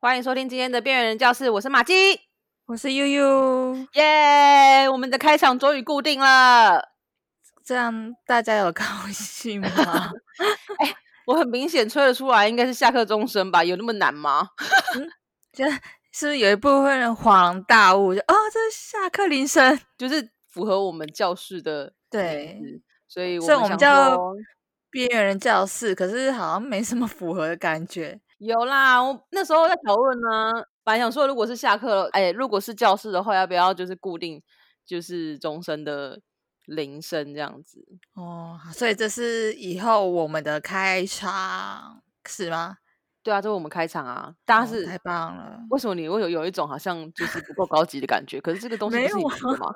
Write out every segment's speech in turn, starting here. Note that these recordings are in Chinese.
欢迎收听今天的边缘人教室，我是马基，我是悠悠，耶！我们的开场终于固定了，这样大家有高兴吗？哎，我很明显吹得出来，应该是下课钟声吧？有那么难吗？就是不是有一部分人恍然大悟，就哦，这是下课铃声，就是符合我们教室的对，所以所以我们叫边缘人教室，可是好像没什么符合的感觉。有啦，我那时候在讨论呢，本来想说，如果是下课了，哎，如果是教室的话，要不要就是固定就是钟声的铃声这样子？哦，所以这是以后我们的开场是吗？对啊，这是我们开场啊，大家是太棒了。为什么你会有有一种好像就是不够高级的感觉？可是这个东西是你的吗？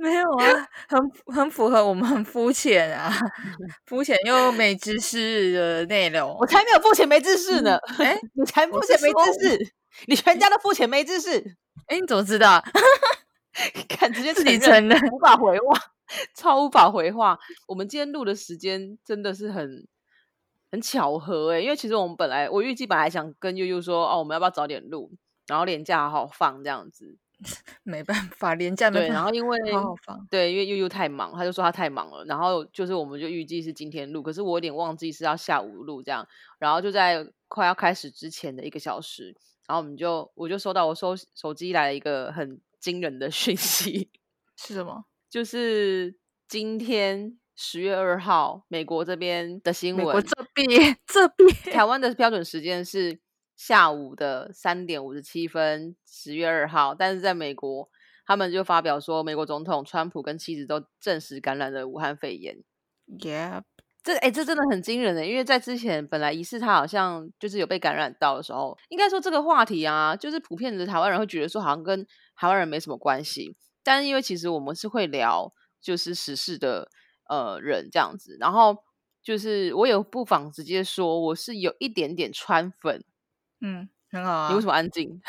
没有啊，很很符合我们很肤浅啊，肤浅又没知识的内容。我才没有肤浅没知识呢！哎，你才肤浅没知识，你全家都肤浅没知识。哎，你怎么知道？看直接自己承认，无法回话，超无法回话。我们今天录的时间真的是很很巧合哎，因为其实我们本来我预计本来想跟悠悠说哦，我们要不要早点录，然后连假好好放这样子。没办法，廉价对，然后因为对，因为悠悠太忙，他就说他太忙了，然后就是我们就预计是今天录，可是我有点忘记是要下午录这样，然后就在快要开始之前的一个小时，然后我们就我就收到我收手机来了一个很惊人的讯息，是什么？就是今天十月二号，美国这边的新闻，这边这边台湾的标准时间是。下午的三点五十七分，十月二号，但是在美国，他们就发表说，美国总统川普跟妻子都证实感染了武汉肺炎。Yeah，这哎，这真的很惊人的，因为在之前本来疑似他好像就是有被感染到的时候，应该说这个话题啊，就是普遍的台湾人会觉得说好像跟台湾人没什么关系，但是因为其实我们是会聊就是时事的呃人这样子，然后就是我也不妨直接说，我是有一点点川粉。嗯，很好啊。你为什么安静？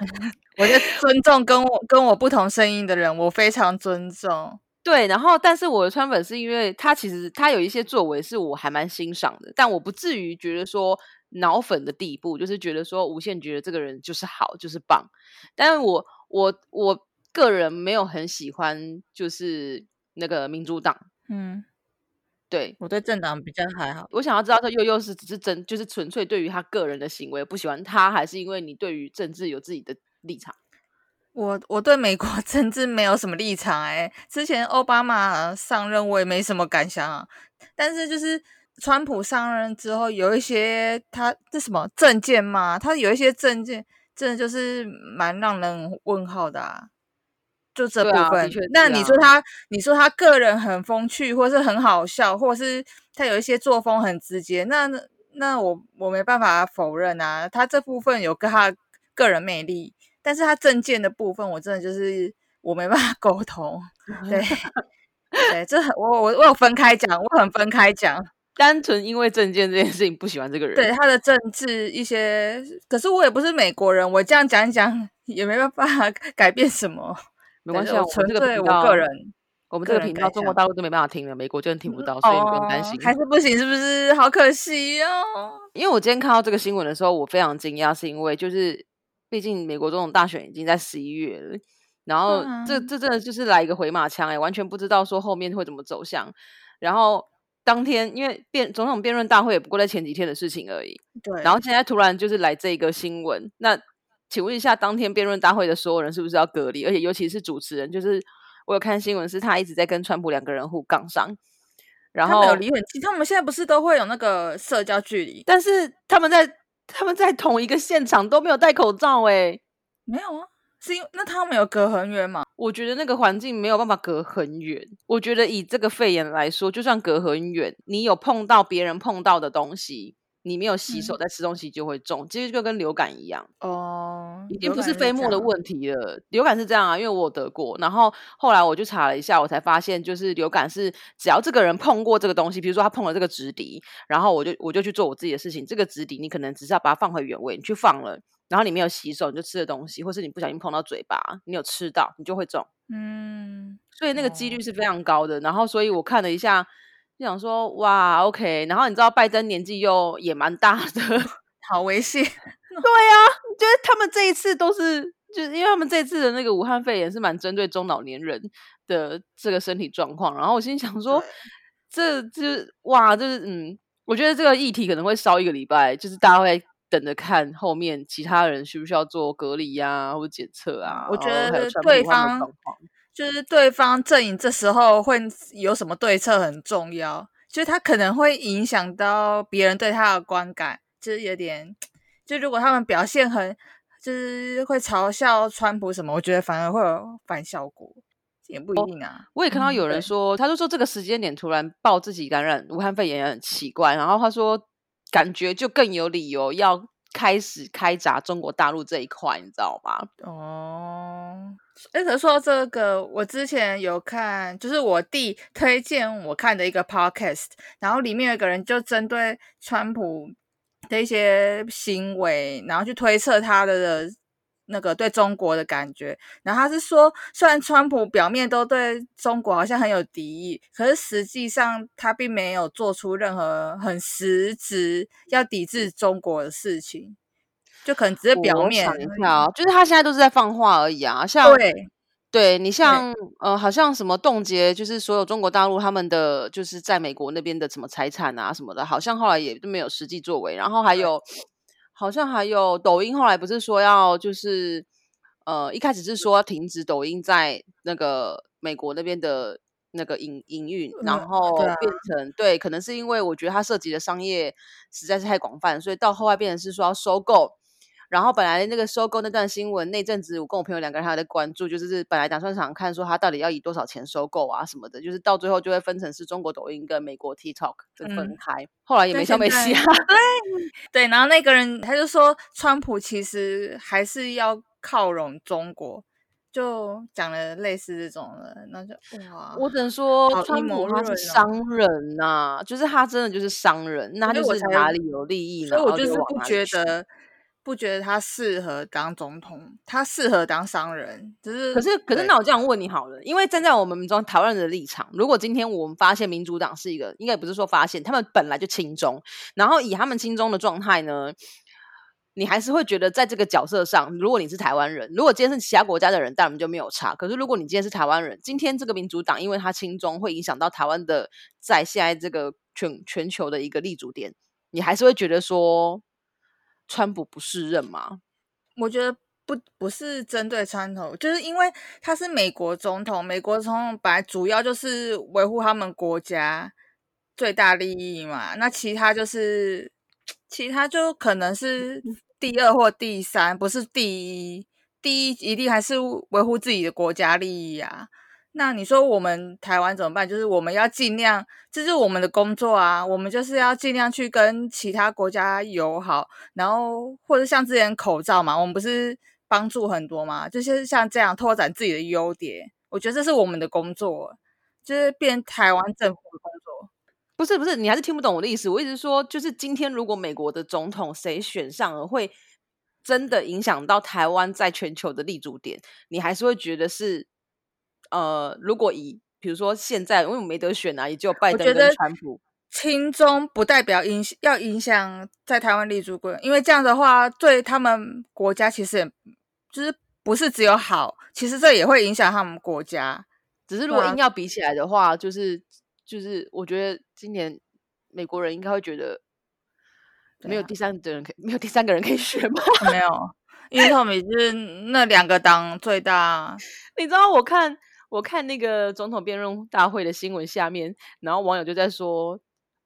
我就尊重跟我跟我不同声音的人，我非常尊重。对，然后但是我的川粉是因为他其实他有一些作为是我还蛮欣赏的，但我不至于觉得说脑粉的地步，就是觉得说无限觉得这个人就是好就是棒。但是我我我个人没有很喜欢就是那个民主党，嗯。对我对政党比较还好，我想要知道这悠悠是只是真就是纯粹对于他个人的行为不喜欢他，还是因为你对于政治有自己的立场？我我对美国 政治没有什么立场哎，之前奥巴马上任我也没什么感想啊，但是就是川普上任之后有一些他这什么政见嘛，他有一些政见真的就是蛮让人问号的啊。就这部分，那你说他，你说他个人很风趣，或是很好笑，或是他有一些作风很直接，那那我我没办法否认啊，他这部分有跟他个人魅力，但是他证件的部分，我真的就是我没办法 沟通。对对，这很我我我有分开讲，我很分开讲，单纯因为证件这件事情不喜欢这个人，对他的政治一些，可是我也不是美国人，我这样讲讲也没办法改变什么。没关系，我纯粹我个人，我们这个频道中国大陆都没办法听了，美国真的听不到，所以不用担心。还是不行，是不是？好可惜哦。因为我今天看到这个新闻的时候，我非常惊讶，是因为就是毕竟美国总统大选已经在十一月了，然后这这真的就是来一个回马枪哎，完全不知道说后面会怎么走向。然后当天因为辩总统辩论大会也不过在前几天的事情而已，对。然后现在突然就是来这个新闻，那。请问一下，当天辩论大会的所有人是不是要隔离？而且尤其是主持人，就是我有看新闻，是他一直在跟川普两个人互杠上，然后有离很近。他们现在不是都会有那个社交距离？但是他们在他们在同一个现场都没有戴口罩，哎，没有啊？是因那他们有隔很远吗？我觉得那个环境没有办法隔很远。我觉得以这个肺炎来说，就算隔很远，你有碰到别人碰到的东西。你没有洗手再吃东西就会中，其实就跟流感一样哦，已经不是飞沫的问题了。流感是这样啊，因为我得过，然后后来我就查了一下，我才发现就是流感是只要这个人碰过这个东西，比如说他碰了这个直笛，然后我就我就去做我自己的事情，这个直笛你可能只是要把它放回原位，你去放了，然后你没有洗手你就吃的东西，或是你不小心碰到嘴巴，你有吃到你就会中，嗯，所以那个几率是非常高的。然后所以我看了一下。就想说哇，OK，然后你知道拜登年纪又也蛮大的，好危险。就是他们这一次都是，就是因为他们这一次的那个武汉肺炎是蛮针对中老年人的这个身体状况，然后我心想说，这就是哇，就是嗯，我觉得这个议题可能会烧一个礼拜，就是大家会等着看后面其他人需不需要做隔离呀，或者检测啊。我觉得对方就是对方阵营这时候会有什么对策很重要，就是他可能会影响到别人对他的观感，就是有点，就如果他们表现很，就是会嘲笑川普什么，我觉得反而会有反效果，也不一定啊。我也看到嗯有人对说，他就说这个时间点突然报自己感染武汉肺炎也很奇怪，然后他说感觉就更有理由要开始开闸中国大陆这一块，你知道吗？哦，哎，可说到这个，我之前有看，就是我弟推荐我看的一个 podcast，然后里面有一个人就针对川普的一些行为，然后去推测他的那个对中国的感觉。然后他是说，虽然川普表面都对中国好像很有敌意，可是实际上他并没有做出任何很实质要抵制中国的事情。就可能只是表面想一下啊，就是他现在都是在放话而已啊，像对，对你像呃，好像什么冻结，就是所有中国大陆他们的就是在美国那边的什么财产啊什么的，好像后来也都没有实际作为。然后还有，好像还有抖音后来不是说要就是呃，一开始是说要停止抖音在那个美国那边的那个营营运，然嗯后变成对，可能是因为我觉得它涉及的商业实在是太广泛，所以到后来变成是说要收购。然后本来那个收购那段新闻，那阵子我跟我朋友两个人还在关注，就是本来打算想看说他到底要以多少钱收购啊什么的，就是到最后就会分成是中国抖音跟美国 TikTok 就分嗯开，后来也但没消没啊。对，然后那个人他就说，川普其实还是要靠拢中国，就讲了类似这种的，那就哇，我只能说，川普他是商人呐、就是他真的就是商人，那他就是哪里有利益，所以我就是不觉得不觉得他适合当总统，他适合当商人，只是可是，可是那我这样问你好了，因为站在我们中台湾人的立场，如果今天我们发现民主党是一个，应该也不是说发现，他们本来就亲中，然后以他们亲中的状态呢，你还是会觉得在这个角色上，如果你是台湾人，如果今天是其他国家的人，当然就没有差。可是如果你今天是台湾人，今天这个民主党因为他亲中，会影响到台湾的在现在这个全全球的一个立足点，你还是会觉得说川普不适任吗？我觉得不不是针对川普，就是因为他是美国总统，美国总统本来主要就是维护他们国家最大利益嘛，那其他就是其他就可能是第二或第三，不是第一。第一一定还是维护自己的国家利益啊。那你说我们台湾怎么办？就是我们要尽量，这是我们的工作啊，我们就是要尽量去跟其他国家友好，然后或者像之前口罩嘛，我们不是帮助很多嘛，就是像这样拓展自己的优点，我觉得这是我们的工作，就是变台湾政府的工作。不是不是，你还是听不懂我的意思。我一直说，就是今天如果美国的总统谁选上了，会真的影响到台湾在全球的立足点，你还是会觉得是呃，如果以比如说现在，因为我没得选啊，也只有拜登跟川普。亲中不代表影要影响在台湾立足国，因为这样的话对他们国家其实也就是不是只有好，其实这也会影响他们国家。只是如果硬要比起来的话，就是就是，我觉得今年美国人应该会觉得没有第三个人可以，没有第三个人可以选吗？没有，因为他们就是那两个党最大。你知道我看我看那个总统辩论大会的新闻下面，然后网友就在说，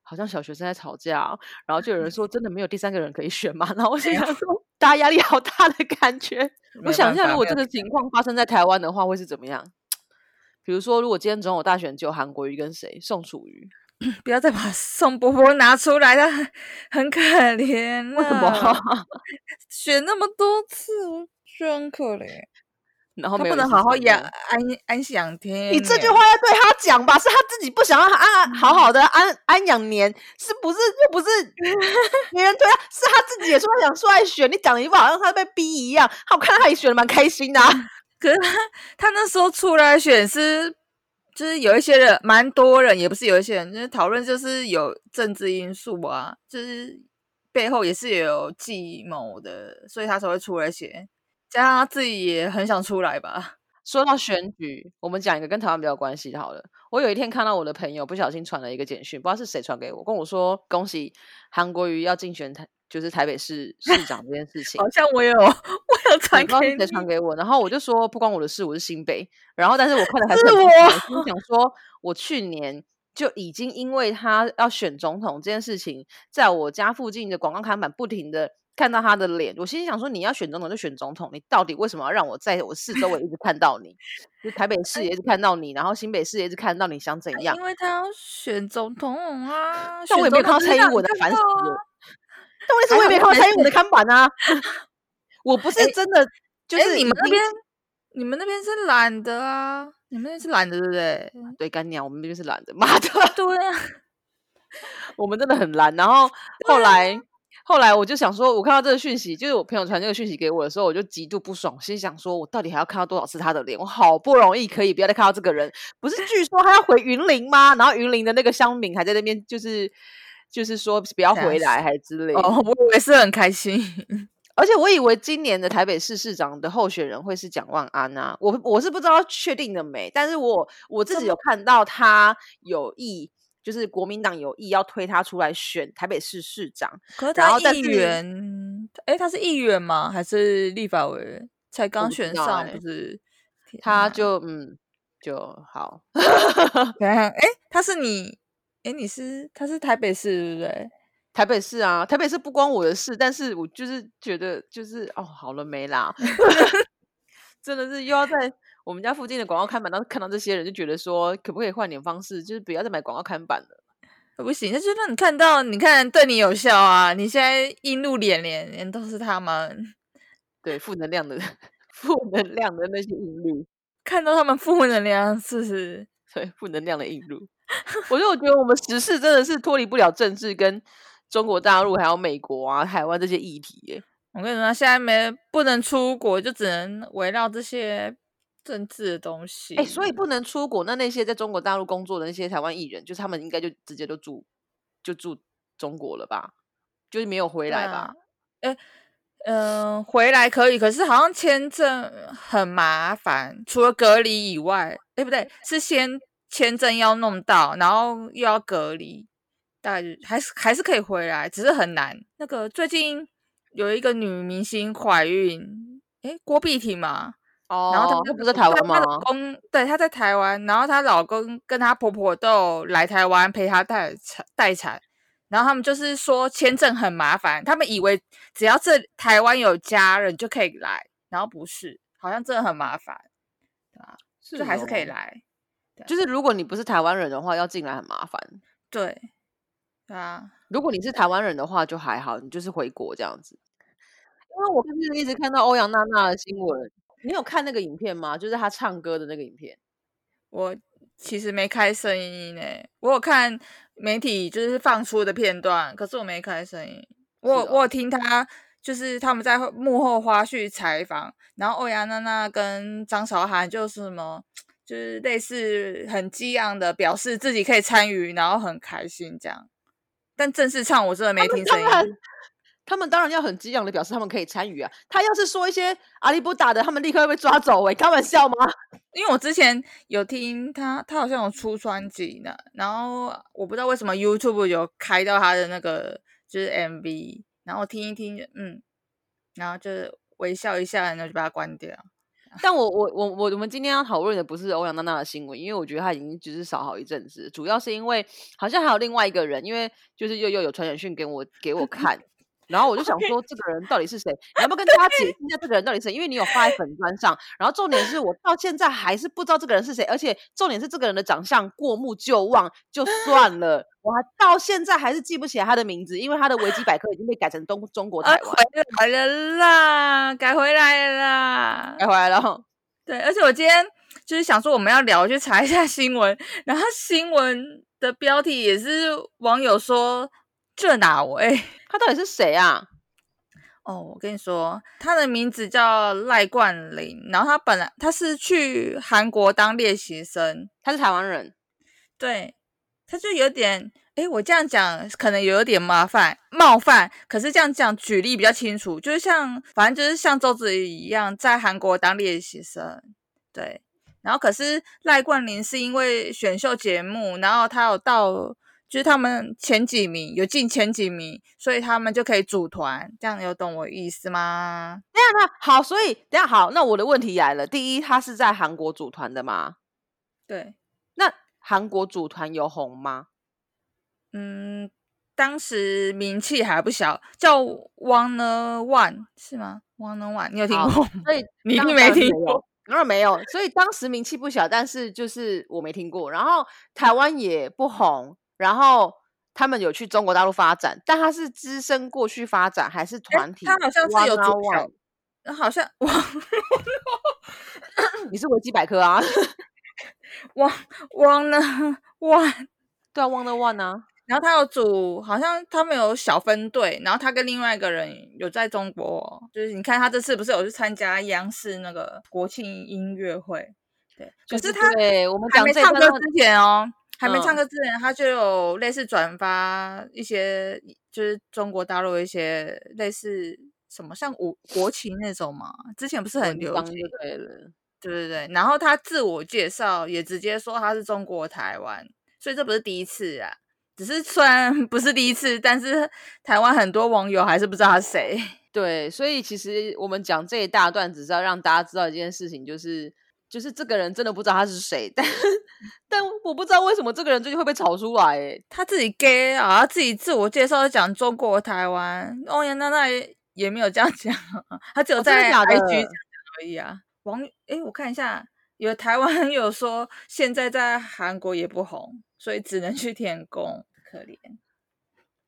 好像小学生在吵架哦、然后就有人说，真的没有第三个人可以选吗？然后我心没有想说，大家压力好大的感觉。我想一下，如果这个情况发生在台湾的话，会是怎么样？比如说，如果今天总统大选只有韩国瑜跟谁，宋楚瑜，不要再把宋伯伯拿出来，他很很可怜。为什么？选那么多次，我觉得很可怜。然后他不能好好养养。安安享天。你这句话，要对他讲吧，是他自己不想要安安好好的安安养年，是不是？又不是 别人对他，是他自己也说他想出来选。你讲的一副好像他被逼一样，我看他也选的蛮开心的、啊。可是他他那时候出来选是，就是有一些人，蛮多人，也不是有一些人，就是讨论就是有政治因素啊，就是背后也是有计谋的，所以他才会出来写。加上他自己也很想出来吧。说到选举，我们讲一个跟台湾比较关系的好了。我有一天看到我的朋友不小心传了一个简讯，不知道是谁传给我，跟我说恭喜韩国瑜要竞选台，就是台北市市长这件事情。好像我有，我有传给谁传给我，然后我就说不关我的事，我是新北。然后但是我看了还是我心想说，我去年就已经因为他要选总统这件事情，在我家附近的广告看板不停的。看到他的脸，我心里想说：你要选总统就选总统，你到底为什么要让我在我四周围一直看到你？就台北市也一直看到你，然后新北市也一直看到你，想怎样？因为他要选总统啊！但我也没有看到蔡英文的，烦死了！但为什么我也没有看到蔡英文的看板啊？我不是真的，就是你们那边，你们那边是懒的啊！你们那边是懒的，对不对？对，干娘，我们那边是懒的，妈的！对啊，我们真的很懒。然后后来。后来我就想说，我看到这个讯息，就是我朋友传这个讯息给我的时候，我就极度不爽，心想说，我到底还要看到多少次他的脸？我好不容易可以不要再看到这个人，不是据说他要回云林吗？然后云林的那个乡民还在那边，就是就是说不要回来，还之类。哦，我也是很开心，而且我以为今年的台北市市长的候选人会是蒋万安啊，我我是不知道确定的没，但是我我自己有看到他有意。就是国民党有意要推他出来选台北市市长，可是他议员，哎，他是议员吗？还是立法委员？才刚选上，不是？他就嗯，就好。哎，他是你，哎，你是他是台北市对不对？台北市啊，台北市不关我的事，但是我就是觉得就是哦，好了没啦？真的是又要在。我们家附近的广告看板，当时看到这些人，就觉得说，可不可以换点方式，就是不要再买广告看板了。不行，那就让你看到，你看对你有效啊！你现在映入连连，连都是他们，对负能量的负能量的那些印录，看到他们负能量，是不是？对负能量的印录，我就我觉得我们时事真的是脱离不了政治跟中国大陆还有美国啊、台湾这些议题。耶。我跟你说，现在没不能出国，就只能围绕这些。政治的东西，哎，所以不能出国。那那些在中国大陆工作的那些台湾艺人，就是他们应该就直接都住，就住中国了吧？就是没有回来吧？哎，嗯，回来可以，可是好像签证很麻烦，除了隔离以外，哎，不对，是先签证要弄到，然后又要隔离，大概还是还是可以回来，只是很难。那个最近有一个女明星怀孕，哎，郭碧婷嘛。然后她不在台湾吗？老公对，她在台湾。然后她老公跟她婆婆都有来台湾陪她待产待产。然后他们就是说签证很麻烦，他们以为只要这台湾有家人就可以来，然后不是，好像真的很麻烦，对吧？就还是可以来，就是如果你不是台湾人的话，要进来很麻烦。对，对啊。如果你是台湾人的话，就还好，你就是回国这样子。因为我就是一直看到欧阳娜娜的新闻。你有看那个影片吗？就是他唱歌的那个影片。我其实没开声音呢，我有看媒体就是放出的片段，可是我没开声音。我我有听他就是他们在幕后花絮采访，然后欧阳娜娜跟张韶涵就是什么，就是类似很激昂的表示自己可以参与，然后很开心这样。但正式唱我真的没听声音。他们当然要很激昂的表示他们可以参与啊！他要是说一些阿里不打的，他们立刻会被抓走喂！开玩笑吗？因为我之前有听他，他好像有出专辑呢，然后我不知道为什么 YouTube 有开到他的那个就是 MV，然后听一听，嗯，然后就微笑一下，然后就把它关掉。但我我我我我们今天要讨论的不是欧阳娜娜的新闻，因为我觉得她已经只是少好一阵子，主要是因为好像还有另外一个人，因为就是又又有传简讯给我给我看。然后我就想说，这个人到底是谁？你要不要跟大家解释一下这个人到底是谁？因为你有发在粉砖上。然后重点是我到现在还是不知道这个人是谁，而且重点是这个人的长相过目就忘就算 了，我还到现在还是记不起来他的名字，因为他的维基百科已经被改成中中国台湾。回来了啦，改回来了啦，改回来了。对，而且我今天就是想说我们要聊，去查一下新闻，然后新闻的标题也是网友说这哪位？他到底是谁啊？哦，我跟你说，他的名字叫赖冠霖，然后他本来他是去韩国当练习生，他是台湾人，对，他就有点哎，我这样讲可能有点麻烦冒犯，可是这样讲举例比较清楚，就是像反正就是像周子瑜一样，在韩国当练习生，对，然后可是赖冠霖是因为选秀节目，然后他有到。就是他们前几名有进前几名，所以他们就可以组团，这样有懂我意思吗？那样那好，所以等下好，那我的问题来了，第一，他是在韩国组团的吗？对，那韩国组团有红吗？嗯，当时名气还不小，叫 One One 是吗？One One 你有听过？所以你听没听过？当然没有，所以当时名气不小，但是就是我没听过，然后台湾也不红。然后他们有去中国大陆发展，但他是资深过去发展还是团体？他好像是有组小，好像哇，你是维基百科啊？汪汪呢万，对啊，汪的万啊。然后他有组，好像他们有小分队，然后他跟另外一个人有在中国，就是你看他这次不是有去参加央视那个国庆音乐会？对，可是他对我们讲这唱歌之前哦。还没唱歌之前，他就有类似转发一些，就是中国大陆一些类似什么像国国旗那种嘛。之前不是很流行，对了，对对对。然后他自我介绍也直接说他是中国台湾，所以这不是第一次啊。只是虽然 不是第一次，但是台湾很多网友还是不知道他谁。对，所以其实我们讲这一大段，只是要让大家知道一件事情，就是。就是这个人真的不知道他是谁，但但我不知道为什么这个人最近会被炒出来。哎，他自己 gay 啊，自己自我介绍讲中国台湾，欧阳娜娜也没有这样讲，他只有在 IG 讲而已啊。网哎，我看一下，有台湾 有说现在在韩国也不红，所以只能去天宫，可怜。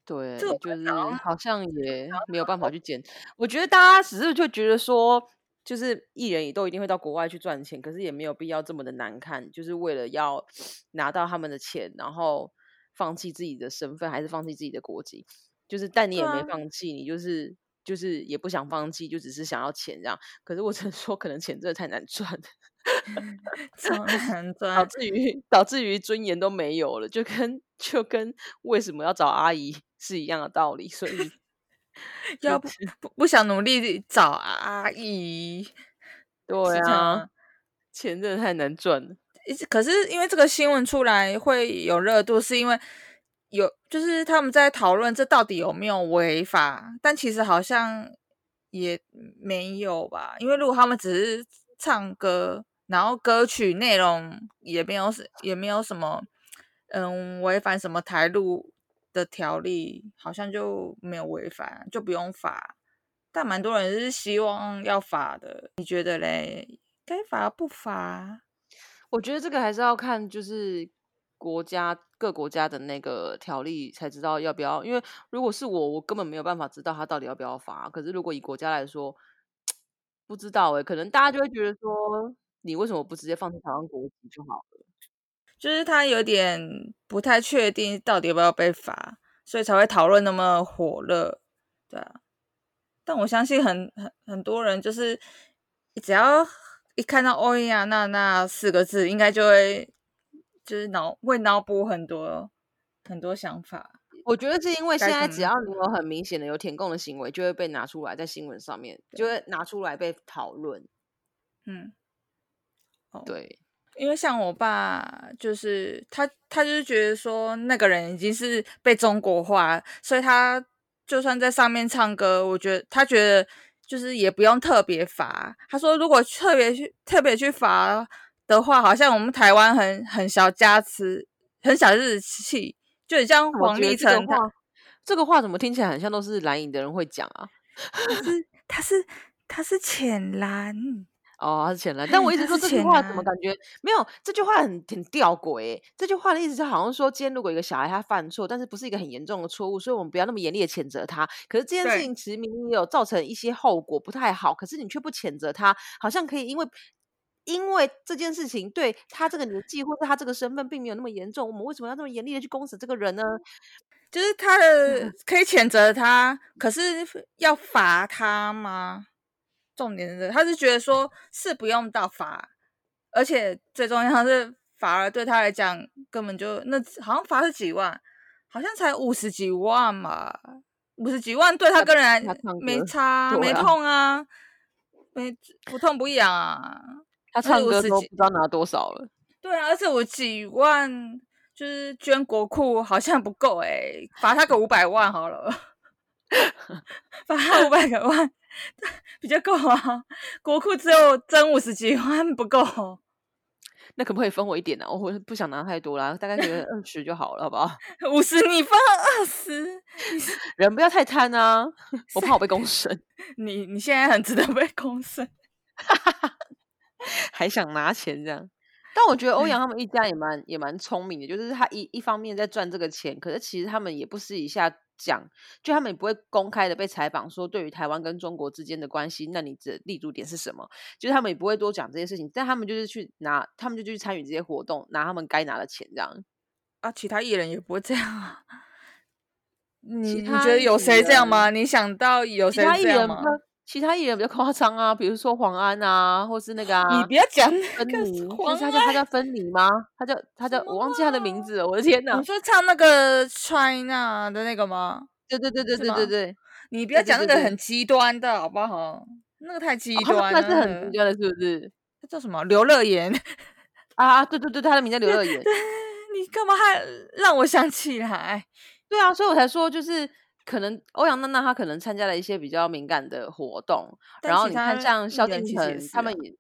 对，就是好像也没有办法去剪。我觉得大家只是就觉得说。就是艺人也都一定会到国外去赚钱，可是也没有必要这么的难看，就是为了要 拿到他们的钱，然后放弃自己的身份，还是放弃自己的国籍？就是但你也没放弃，你就是就是也不想放弃，就只是想要钱这样。可是我只能说，可能钱真的太难赚，超难 赚，导致于导致于尊严都没有了，就跟就跟为什么要找阿姨是一样的道理，所以。要不不不想努力找阿姨，对啊，钱真的太难赚了。可是因为这个新闻出来会有热度，是因为有就是他们在讨论这到底有没有违法，但其实好像也没有吧。因为如果他们只是唱歌，然后歌曲内容也没有是也没有什么嗯违反什么台路。的条例好像就没有违反，就不用罚。但蛮多人是希望要罚的，你觉得嘞？该罚不罚？我觉得这个还是要看，就是国家各国家的那个条例才知道要不要。因为如果是我，我根本没有办法知道他到底要不要罚。可是如果以国家来说，不知道哎，可能大家就会觉得说，你为什么不直接放弃台湾国籍就好了？就是他有点不太确定到底要不要被罚，所以才会讨论那么火热，对啊。但我相信很很很多人就是只要一看到欧亚娜那四个字，应该就会就是脑会脑补很多很多想法。我觉得是因为现在只要你有很明显的有填供的行为，就会被拿出来在新闻上面，就会拿出来被讨论。嗯，对。因为像我爸，就是他，他就是觉得说那个人已经是被中国化，所以他就算在上面唱歌，我觉得他觉得就是也不用特别罚。他说如果特别去特别去罚的话，好像我们台湾很很小家持很小日气，就很像黄立成他这个话怎么听起来很像都是蓝营的人会讲啊？他是他是他是浅蓝。哦，是浅蓝，但我一直说这句话怎么感觉没有？这句话很挺吊诡。这句话的意思就好像说，今天如果一个小孩他犯错，但是不是一个很严重的错误，所以我们不要那么严厉的谴责他。可是这件事情其实明明有造成一些后果，不太好。可是你却不谴责他，好像可以因为因为这件事情对他这个年纪或者他这个身份并没有那么严重，我们为什么要这么严厉的去攻死这个人呢？就是他的可以谴责他，可是要罚他吗？重点是，他是觉得说是不用到罚，而且最重要是罚了对他来讲根本就那好像罚是几万，好像才五十几万嘛，五十几万对他个人来没歌差，没痛啊，没不痛不痒啊。他唱歌50都不知道拿多少了。对啊，而且我几万就是捐国库好像不够哎、罚他个五百万好了，罚他五百个万 比较够啊。国库只有增五十几万不够，那可不可以分我一点呢、我不想拿太多啦，大概给个二十就好了，好不好？五十你分二十，人不要太贪啊，我怕我被公审，你你现在很值得被公审。还想拿钱这样。但我觉得欧阳他们一家也蛮也蛮聪明的，就是他一一方面在赚这个钱，可是其实他们也不是一下讲，就他们也不会公开的被采访说对于台湾跟中国之间的关系，那你的立足点是什么？就是他们也不会多讲这些事情，但他们就是去拿，他们就去参与这些活动，拿他们该拿的钱这样。啊，其他艺人也不会这样啊。你你觉得有谁这样吗？你想到有谁这样吗？其他艺人比较夸张啊，比如说黄安啊，或是那个啊，你不要讲那芬个妮，就黄是他叫他叫芬妮吗？他叫他叫我忘记他的名字了，我的天哪你！说唱那个 China 的那个吗？对对对对对对对，你不要讲那个很极端的好不好？那个太极端了。算是很极端的，是不是？他叫什么？刘乐言。啊，对对对，他的名叫刘乐言。你干嘛还让我想起来？对啊，所以我才说，就是可能欧阳娜娜她可能参加了一些比较敏感的活动，然后你看像萧敬腾他们也。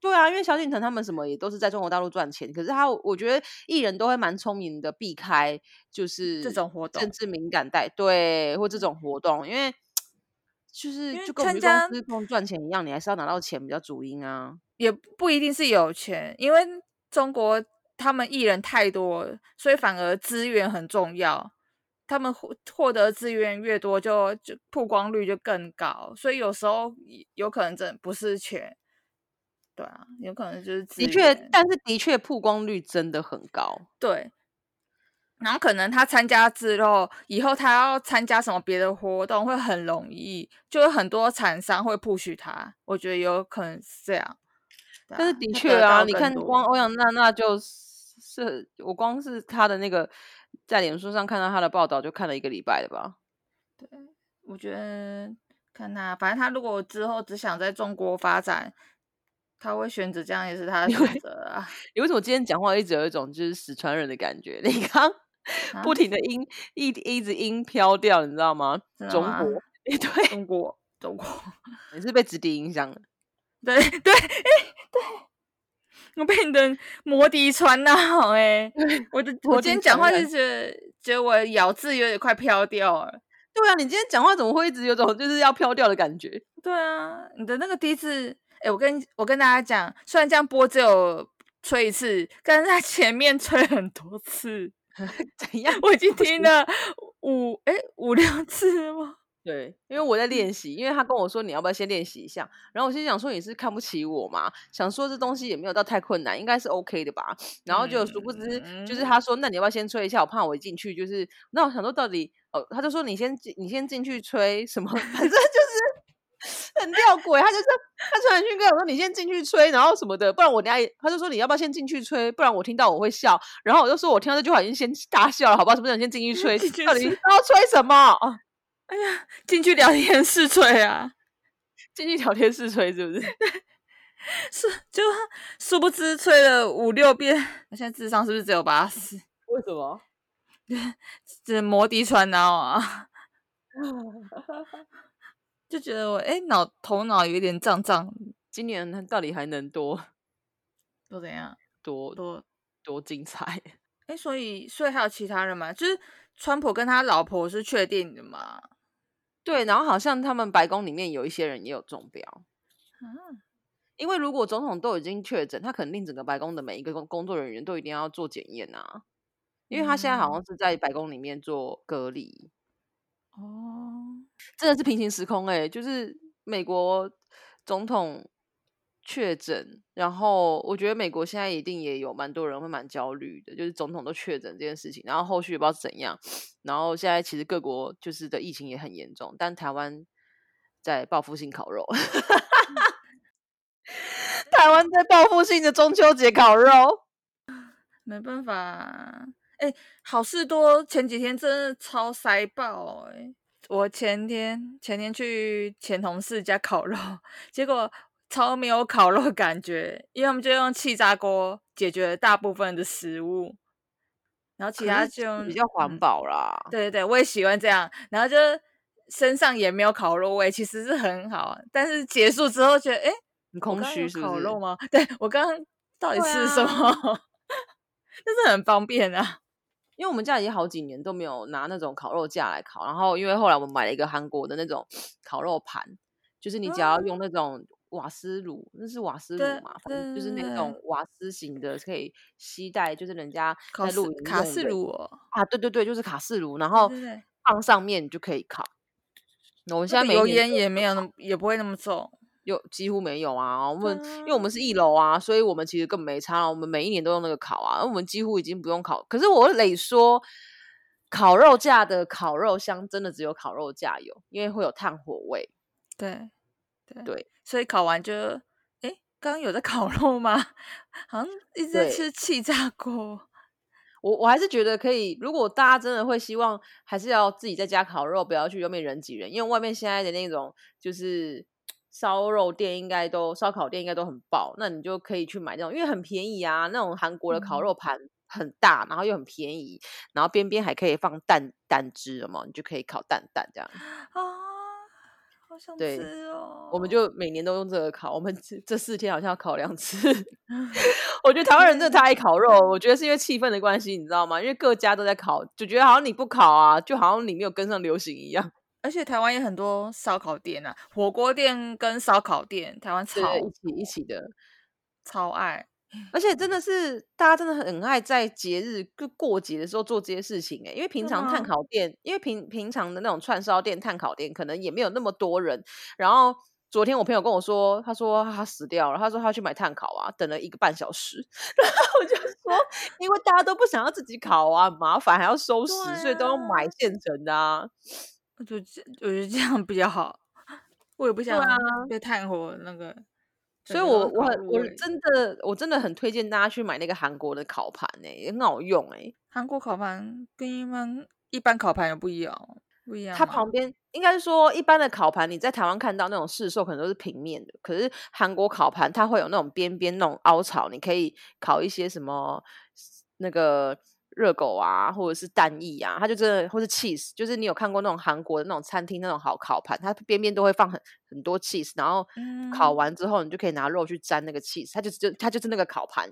对啊，因为萧敬腾他们什么也都是在中国大陆赚钱，可是他我觉得艺人都会蛮聪明的避开就是这种活动政治敏感带对或这种活动，因为就是就跟公司共赚钱一样，你还是要拿到钱比较主因啊。也不一定是有钱，因为中国他们艺人太多，所以反而资源很重要。他们获获得资源越多就，就曝光率就更高，所以有时候有可能真不是钱，对啊，有可能就是资的确，但是的确曝光率真的很高。对。然后可能他参加之后，以后他要参加什么别的活动会很容易，就有很多厂商会 push 他，我觉得有可能是这样。对但是的确啊，你看光欧阳娜娜就是我光是她的那个在脸书上看到他的报道，就看了一个礼拜了吧？对我觉得看他，反正他如果之后只想在中国发展，他会选择这样也是他的选择啊。你为什么今天讲话一直有一种就是死传人的感觉？你刚不啊停的音一一直音飘掉，你知道吗？中国，诶 对，中国，中国，你是被直笛影响了。对对，哎、对，我被你的摩笛传到哎、我的我今天讲话就觉得觉得我咬字有点快飘掉了。对啊，你今天讲话怎么会一直有种就是要飘掉的感觉？对啊，你的那个第一次，哎、我跟我跟大家讲，虽然这样播只有吹一次，但是他前面吹很多次。怎样？我已经听了五哎五六次了吗？对，因为我在练习，因为他跟我说你要不要先练习一下，然后我心想说你是看不起我嘛，想说这东西也没有到太困难，应该是 OK 的吧。然后就殊不知，就是嗯他说那你要不要先吹一下？我怕我一进去就是，那我想说到底哦，他就说你先进你先进去吹什么，反正就是 很吊诡。他就是他传讯跟我说你先进去吹，然后什么的，不然我等下也他就说你要不要先进去吹，不然我听到我会笑。然后我就说我听到这句话已经先大笑了，好不好？是不是想先进去 吹？进去到底吹要吹什么？进去聊天室吹啊，进去聊天室吹是不是？是就殊不知吹了五六遍，我现在智商是不是只有八十？为什么？这摩的传脑啊，就觉得我哎脑头脑有点胀胀，今年到底还能多都怎样？多多多精彩？哎，所以所以还有其他人吗？就是川普跟他老婆是确定的吗？对，然后好像他们白宫里面有一些人也有中标，啊，因为如果总统都已经确诊，他肯定整个白宫的每一个工工作人员都一定要做检验啊，因为他现在好嗯。像是在白宫里面做隔离，哦，真的是平行时空哎、就是美国总统确诊，然后我觉得美国现在一定也有蛮多人会蛮焦虑的，就是总统都确诊这件事情，然后后续也不知道怎样，然后现在其实各国就是的疫情也很严重，但台湾在报复性烤肉，台湾在报复性的中秋节烤肉，没办法，哎、好事多前几天真的超塞爆哎、我前天前天去前同事家烤肉，结果超没有烤肉感觉，因为我们就用气炸锅解决了大部分的食物，然后其他就用比较环嗯保啦。对对对，我也喜欢这样，然后就身上也没有烤肉味，其实是很好啊。但是结束之后觉得，哎，很空虚是不是？烤肉吗？对我刚刚到底对吃什么？但是很方便啊。因为我们家已经好几年都没有拿那种烤肉架来烤，然后因为后来我们买了一个韩国的那种烤肉盘，就是你只要用那种瓦斯炉，那是瓦斯炉嘛，反正就是那种瓦斯型的，可以吸带，就是人家在露营卡式炉哦，啊，对对对，就是卡式炉，然后放上面你就可以烤。那我们现在每一年烟也没有那么，也不会那么重。有几乎没有啊，我们因为我啊们是一楼啊，所以我们其实根本没差，我们每一年都用那个烤啊，我们几乎已经不用烤。可是我得说，烤肉架的烤肉香真的只有烤肉架有，因为会有炭火味。对对对，所以烤完就，哎，刚刚有在烤 肉吗？好像一直在吃气炸锅。我我还是觉得可以，如果大家真的会希望，还是要自己在家烤肉，不要去外面人挤人，因为外面现在的那种就是烧肉店应该都烧烤店应该都很爆，那你就可以去买那种，因为很便宜啊，那种韩国的烤嗯肉盘很大，然后又很便宜，然后边边还可以放蛋蛋汁什么，你就可以烤蛋蛋这样。啊，好想对吃哦！我们就每年都用这个烤，我们 这这四天好像要烤两次。我觉得台湾人真的 太爱烤肉，我觉得是因为气氛的关系，你知道吗？因为各家都在烤，就觉得好像你不烤啊，就好像你没有跟上流行一样。而且台湾也很多烧烤店啊，火锅店跟烧烤店，台湾超对，一起一起的，超爱。而且真的是大家真的很爱在节日就过节的时候做这些事情哎、因为平常炭烤店，因为平平常的那种串烧店、炭烤店可能也没有那么多人。然后昨天我朋友跟我说，他说他死掉了，他说他去买炭烤啊，等了一个半小时。然后我就说，因为大家都不想要自己烤啊，麻烦还要收拾，对所以都要买啊现成的啊。我就这我觉得这样比较好，我也不想啊被炭火那个所以我我很我真的我真的很推荐大家去买那个韩国的烤盘诶、很好用欸。诶、韩国烤盘跟一般一般烤盘有不一样哦，不一样它旁边应该是说，一般的烤盘你在台湾看到那种市售可能都是平面的，可是韩国烤盘它会有那种边边那种凹槽，你可以烤一些什么那个热狗啊，或者是蛋液啊，它就真的或是 cheese，就是你有看过那种韩国的那种餐厅那种好烤盘，它边边都会放很很多 cheese，然后烤嗯。完之后你就可以拿肉去沾那个 cheese，它就就它就是那个烤盘，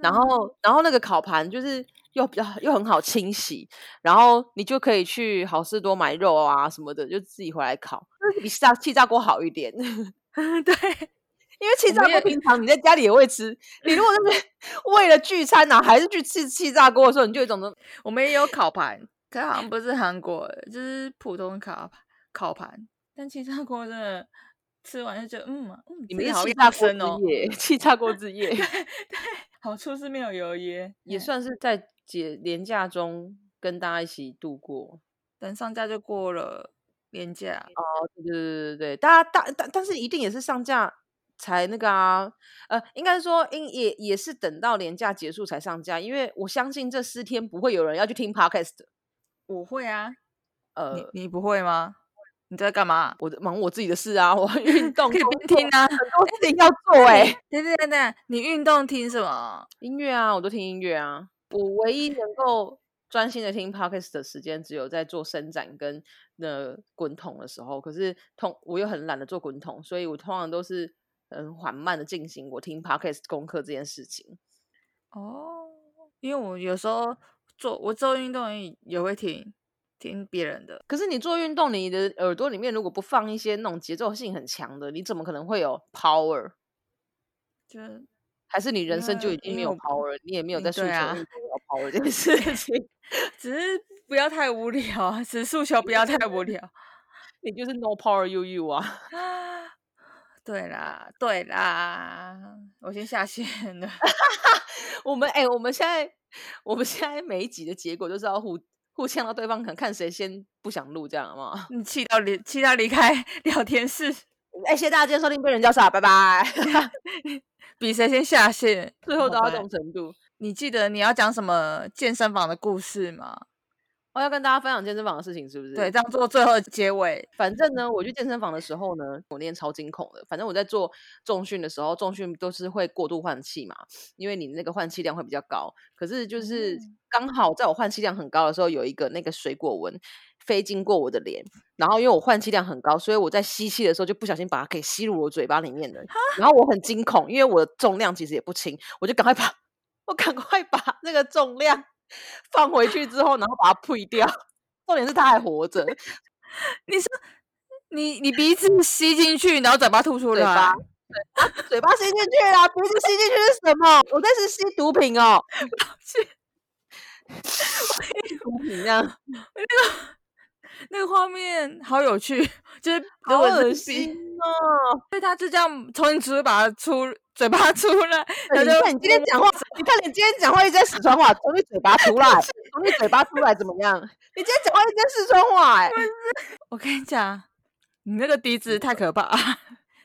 然哪后然后那个烤盘就是又比较又很好清洗，然后你就可以去好事多买肉啊什么的，就自己回来烤，比气炸气炸锅好一点。对，因为气炸锅平常你在家里也会吃，你如果是 为了聚餐呢、还是去吃气炸锅的时候，你就有一种我们也有烤盘，可好像不是韩国的，就是普通烤盘烤盘，但气炸锅真的吃完就觉得嗯啊嗯，你们是气炸锅之，夜，气炸锅之夜。对好处是没有油烟，也嗯算是在节廉价中跟大家一起度过。等上架就过了年假，哦，对对对对对，大家大但但是一定也是上架才那个啊，呃，应该说应也也是等到年假结束才上架，因为我相信这四天不会有人要去听 podcast 的。我会啊，呃，你你不会吗？你在干嘛？我忙我自己的事啊，我运 动可以边听啊。很多事情要 做哎、等等等等，你运动听什么？音乐啊，我都听音乐啊。我唯一能够专心的听 podcast 的时间，只有在做伸展跟那滚筒的时候。可是通我又很懒得做滚筒，所以我通常都是很缓慢的进行我听 podcast 功课这件事情。哦，因为我有时候做我做运动也也会听听别人的，可是你做运动，你的耳朵里面如果不放一些那种节奏性很强的，你怎么可能会有 power？就是还是你人生就已经没有 power，你也没有嗯在诉求要 power 这件事情，只是不要太无聊啊，只是诉求不要太无聊。你就是 no power you you 啊。啊，对啦，对啦，我先下线了。我们哎、我们现在我们现在每一集的结果就是要互互呛到对方，可能看谁先不想录，这样好不好？你气到离气到离开 聊天室，哎、谢谢大家今天收听《被人叫傻》，拜拜。比谁先下线。最后都要好吧这种程度。你记得你要讲什么健身房的故事吗？我要跟大家分享健身房的事情，是不是？对，这样做最后的结尾。反正呢，我去健身房的时候呢，我那天超惊恐的。反正我在做重训的时候，重训都是会过度换气嘛，因为你那个换气量会比较高。可是就是刚好在我换气量很高的时候，有一个那个水果纹飞经过我的脸，然后因为我换气量很高，所以我在吸气的时候就不小心把它给吸入我嘴巴里面了。然后我很惊恐，因为我的重量其实也不轻，我就赶快把，我赶快把那个重量。放回去之后，然后把它呸掉。重点是它还活着。你说你你鼻子吸进去，然后嘴巴吐出来。嘴巴，嘴巴吸进去啊！鼻子吸进去是什么？我这是吸毒品哦。吸毒品这样，那个那个画面好有趣，就是好恶心哦。所以他就这样从你嘴巴出。嘴巴出来，你看你今天讲话，你看你今天讲话一直在四川话，从你嘴巴出来，从你嘴巴出来怎么样？你今天讲话一直在四川话，哎，我跟你讲，你那个笛子太可怕，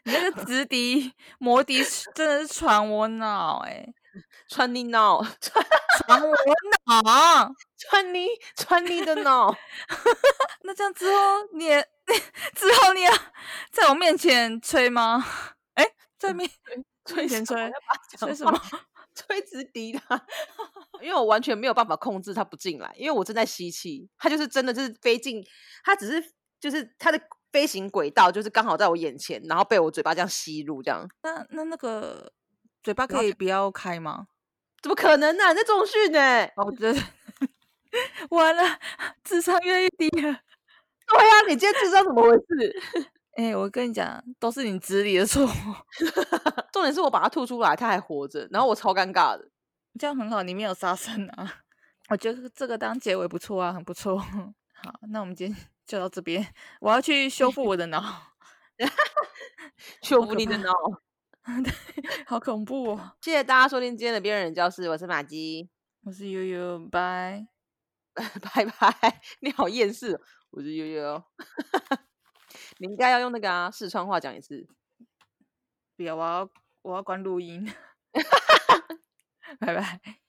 你那个直笛魔笛真的是传我脑，哎，传你脑，传传我脑，传你传你的脑，那这样之后你之后你要在我面前吹吗？哎，在面。吹吹 吹什么？吹直笛的，因为我完全没有办法控制它不进来，因为我正在吸气，它就是真的就是飞进，它只是就是它的飞行轨道就是刚好在我眼前，然后被我嘴巴这样吸入这样。那那那个嘴巴可以不要开吗？怎么可能呢？在中训呢？我觉得完了，智商越来越低了。对呀，你今天智商怎么回事？哎，我跟你讲，都是你指理的错。重点是我把它吐出来，它还活着，然后我超尴尬的。这样很好，你没有杀生啊。我觉得这个当结尾不错啊，很不错。好，那我们今天就到这边。我要去修复我的脑，修复你的脑，对好恐怖哦！谢谢大家收听今天的边缘人教室，我是马基，我是悠悠，拜拜拜。你好厌世，我是悠悠。你应该要用那个啊，四川话讲一次。不要，我要我要关录音。拜拜。